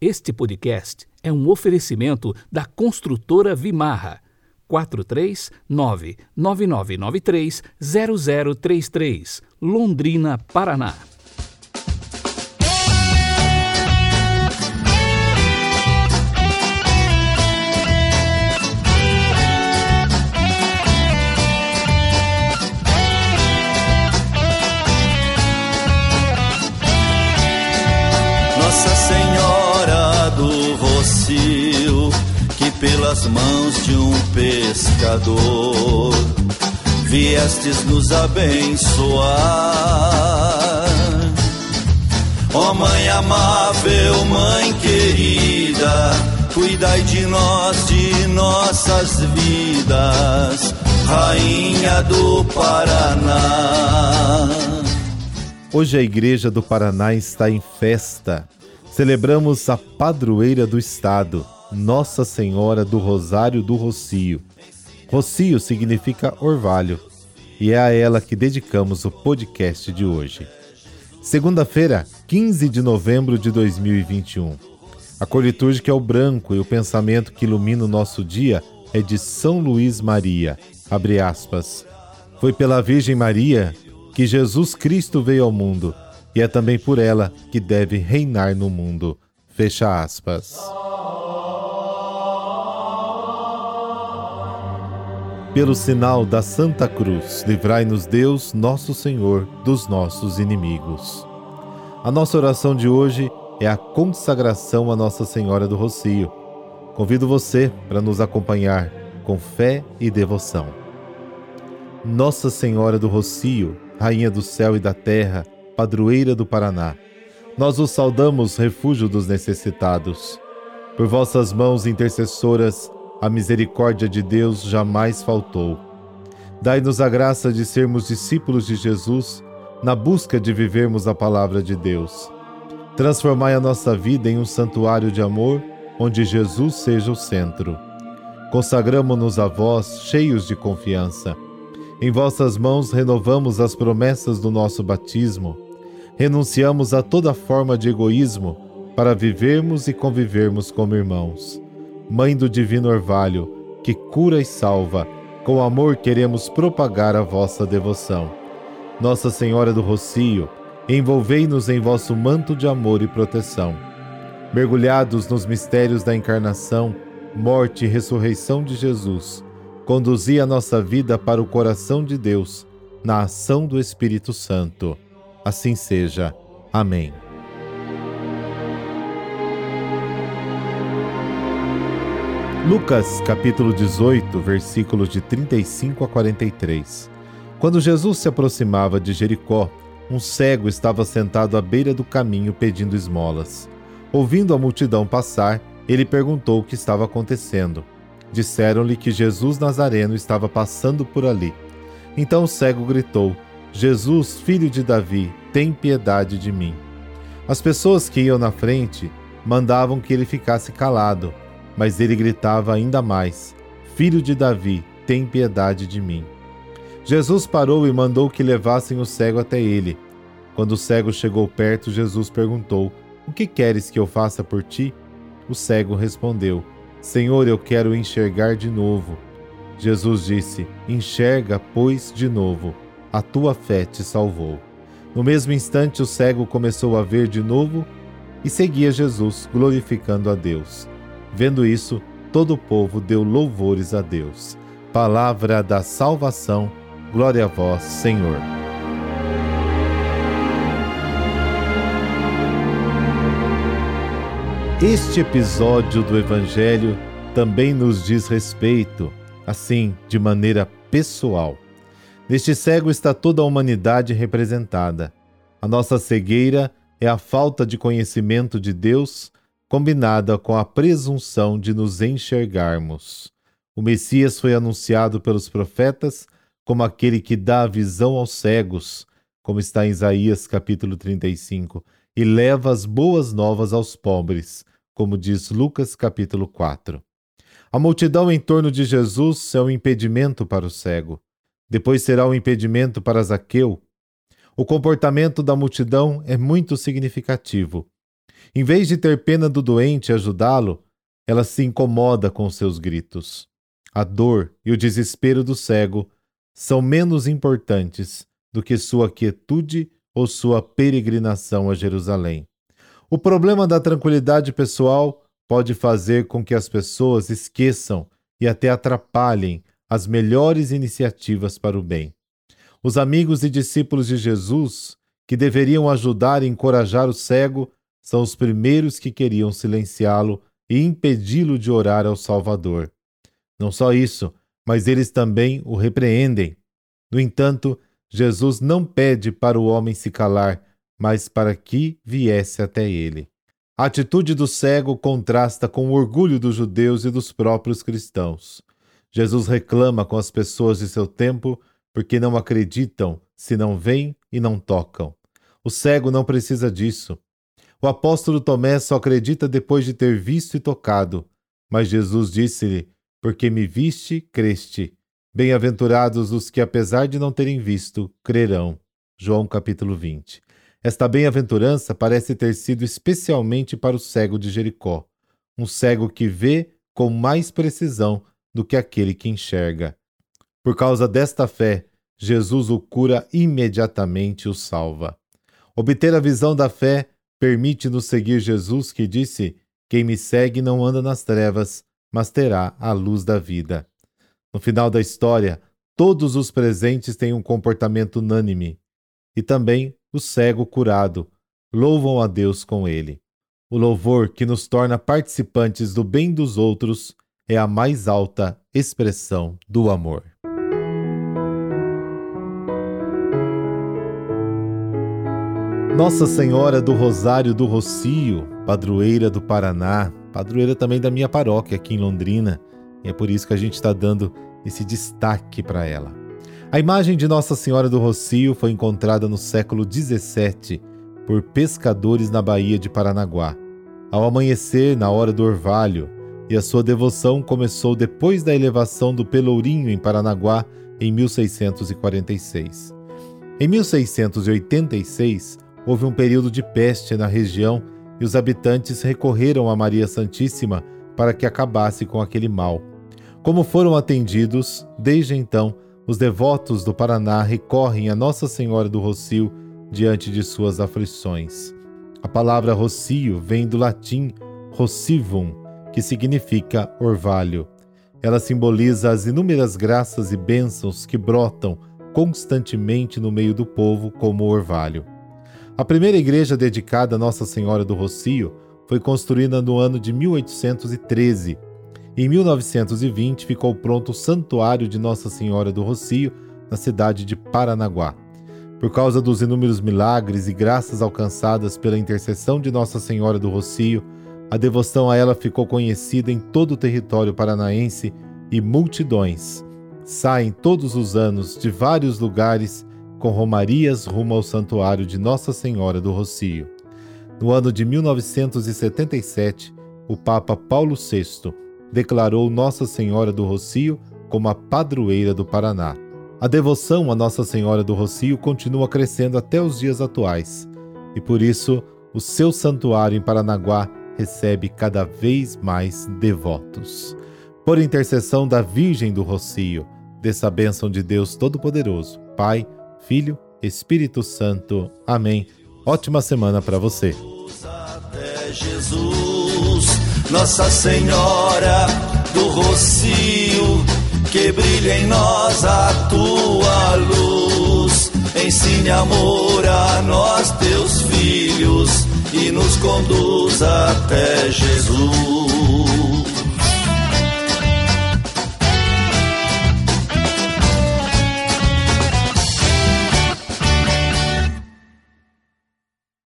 Este podcast é um oferecimento da construtora Vimarra. 439-9993-0033, Londrina, Paraná. Pelas mãos de um pescador viestes nos abençoar. Ó oh, Mãe amável, Mãe querida, cuidai de nós, de nossas vidas, Rainha do Paraná. Hoje a Igreja do Paraná está em festa. Celebramos a padroeira do Estado, Nossa Senhora do Rosário do Rocio. Rocio significa orvalho e é a ela que dedicamos o podcast de hoje. Segunda-feira, 15 de novembro de 2021. A cor litúrgica é o branco e o pensamento que ilumina o nosso dia é de São Luís Maria. Abre aspas. Foi pela Virgem Maria que Jesus Cristo veio ao mundo e é também por ela que deve reinar no mundo. Fecha aspas. Pelo sinal da Santa Cruz, livrai-nos Deus, nosso Senhor, dos nossos inimigos. A nossa oração de hoje é a consagração a Nossa Senhora do Rocio. Convido você para nos acompanhar com fé e devoção. Nossa Senhora do Rocio, Rainha do céu e da terra, padroeira do Paraná. Nós os saudamos, refúgio dos necessitados. Por vossas mãos intercessoras, a misericórdia de Deus jamais faltou. Dai-nos a graça de sermos discípulos de Jesus na busca de vivermos a palavra de Deus. Transformai a nossa vida em um santuário de amor, onde Jesus seja o centro. Consagramo-nos a vós, cheios de confiança em vossas mãos renovamos as promessas do nosso batismo. Renunciamos a toda forma de egoísmo para vivermos e convivermos como irmãos. Mãe do Divino Orvalho, que cura e salva, com amor queremos propagar a vossa devoção. Nossa Senhora do Rocio, envolvei-nos em vosso manto de amor e proteção. Mergulhados nos mistérios da encarnação, morte e ressurreição de Jesus, conduzir a nossa vida para o coração de Deus, na ação do Espírito Santo. Assim seja. Amém. Lucas capítulo 18, versículos de 35 a 43. Quando Jesus se aproximava de Jericó, um cego estava sentado à beira do caminho pedindo esmolas. Ouvindo a multidão passar, ele perguntou o que estava acontecendo. Disseram-lhe que Jesus Nazareno estava passando por ali. Então o cego gritou: Jesus, filho de Davi, tem piedade de mim. As pessoas que iam na frente mandavam que ele ficasse calado, mas ele gritava ainda mais: Filho de Davi, tem piedade de mim. Jesus parou e mandou que levassem o cego até ele. Quando o cego chegou perto, Jesus perguntou: O que queres que eu faça por ti? O cego respondeu: Senhor, eu quero enxergar de novo. Jesus disse: Enxerga, pois, de novo. A tua fé te salvou. No mesmo instante, o cego começou a ver de novo e seguia Jesus, glorificando a Deus. Vendo isso, todo o povo deu louvores a Deus. Palavra da salvação, glória a vós, Senhor. Este episódio do Evangelho também nos diz respeito, assim, de maneira pessoal. Neste cego está toda a humanidade representada. A nossa cegueira é a falta de conhecimento de Deus combinada com a presunção de nos enxergarmos. O Messias foi anunciado pelos profetas como aquele que dá a visão aos cegos, como está em Isaías capítulo 35, e leva as boas novas aos pobres, como diz Lucas capítulo 4. A multidão em torno de Jesus é um impedimento para o cego. Depois será um impedimento para Zaqueu. O comportamento da multidão é muito significativo. Em vez de ter pena do doente e ajudá-lo, ela se incomoda com seus gritos. A dor e o desespero do cego são menos importantes do que sua quietude ou sua peregrinação a Jerusalém. O problema da tranquilidade pessoal pode fazer com que as pessoas esqueçam e até atrapalhem as melhores iniciativas para o bem. Os amigos e discípulos de Jesus, que deveriam ajudar e encorajar o cego, são os primeiros que queriam silenciá-lo e impedi-lo de orar ao Salvador. Não só isso, mas eles também o repreendem. No entanto, Jesus não pede para o homem se calar, mas para que viesse até ele. A atitude do cego contrasta com o orgulho dos judeus e dos próprios cristãos. Jesus reclama com as pessoas de seu tempo porque não acreditam se não veem e não tocam. O cego não precisa disso. O apóstolo Tomé só acredita depois de ter visto e tocado. Mas Jesus disse-lhe: Porque me viste, creste. Bem-aventurados os que, apesar de não terem visto, crerão. João capítulo 20. Esta bem-aventurança parece ter sido especialmente para o cego de Jericó, um cego que vê com mais precisão do que aquele que enxerga. Por causa desta fé, Jesus o cura imediatamente e o salva. Obter a visão da fé permite-nos seguir Jesus, que disse: Quem me segue não anda nas trevas, mas terá a luz da vida. No final da história, todos os presentes têm um comportamento unânime. E também o cego curado louvam a Deus com ele. O louvor que nos torna participantes do bem dos outros é a mais alta expressão do amor. Nossa Senhora do Rosário do Rocio, padroeira do Paraná, padroeira também da minha paróquia aqui em Londrina, e é por isso que a gente está dando esse destaque para ela. A imagem de Nossa Senhora do Rocio foi encontrada no século XVII por pescadores na Baía de Paranaguá. Ao amanhecer, na hora do orvalho, e a sua devoção começou depois da elevação do Pelourinho em Paranaguá em 1646. Em 1686, houve um período de peste na região e os habitantes recorreram a Maria Santíssima para que acabasse com aquele mal. Como foram atendidos, desde então, os devotos do Paraná recorrem a Nossa Senhora do Rocio diante de suas aflições. A palavra rocio vem do latim rocivum, que significa orvalho. Ela simboliza as inúmeras graças e bênçãos que brotam constantemente no meio do povo como orvalho. A primeira igreja dedicada a Nossa Senhora do Rocio foi construída no ano de 1813. Em 1920 ficou pronto o Santuário de Nossa Senhora do Rocio, na cidade de Paranaguá. Por causa dos inúmeros milagres e graças alcançadas pela intercessão de Nossa Senhora do Rocio, a devoção a ela ficou conhecida em todo o território paranaense e multidões saem todos os anos de vários lugares com romarias rumo ao santuário de Nossa Senhora do Rocio. No ano de 1977, o Papa Paulo VI declarou Nossa Senhora do Rocio como a padroeira do Paraná. A devoção a Nossa Senhora do Rocio continua crescendo até os dias atuais, e por isso o seu santuário em Paranaguá recebe cada vez mais devotos. Por intercessão da Virgem do Rocio, dessa bênção de Deus Todo-Poderoso, Pai, Filho, Espírito Santo. Amém. Ótima semana para você. Até Jesus, Nossa Senhora do Rocio, que brilhe em nós a tua luz. Ensine amor a nós, teus filhos e nos conduz até Jesus.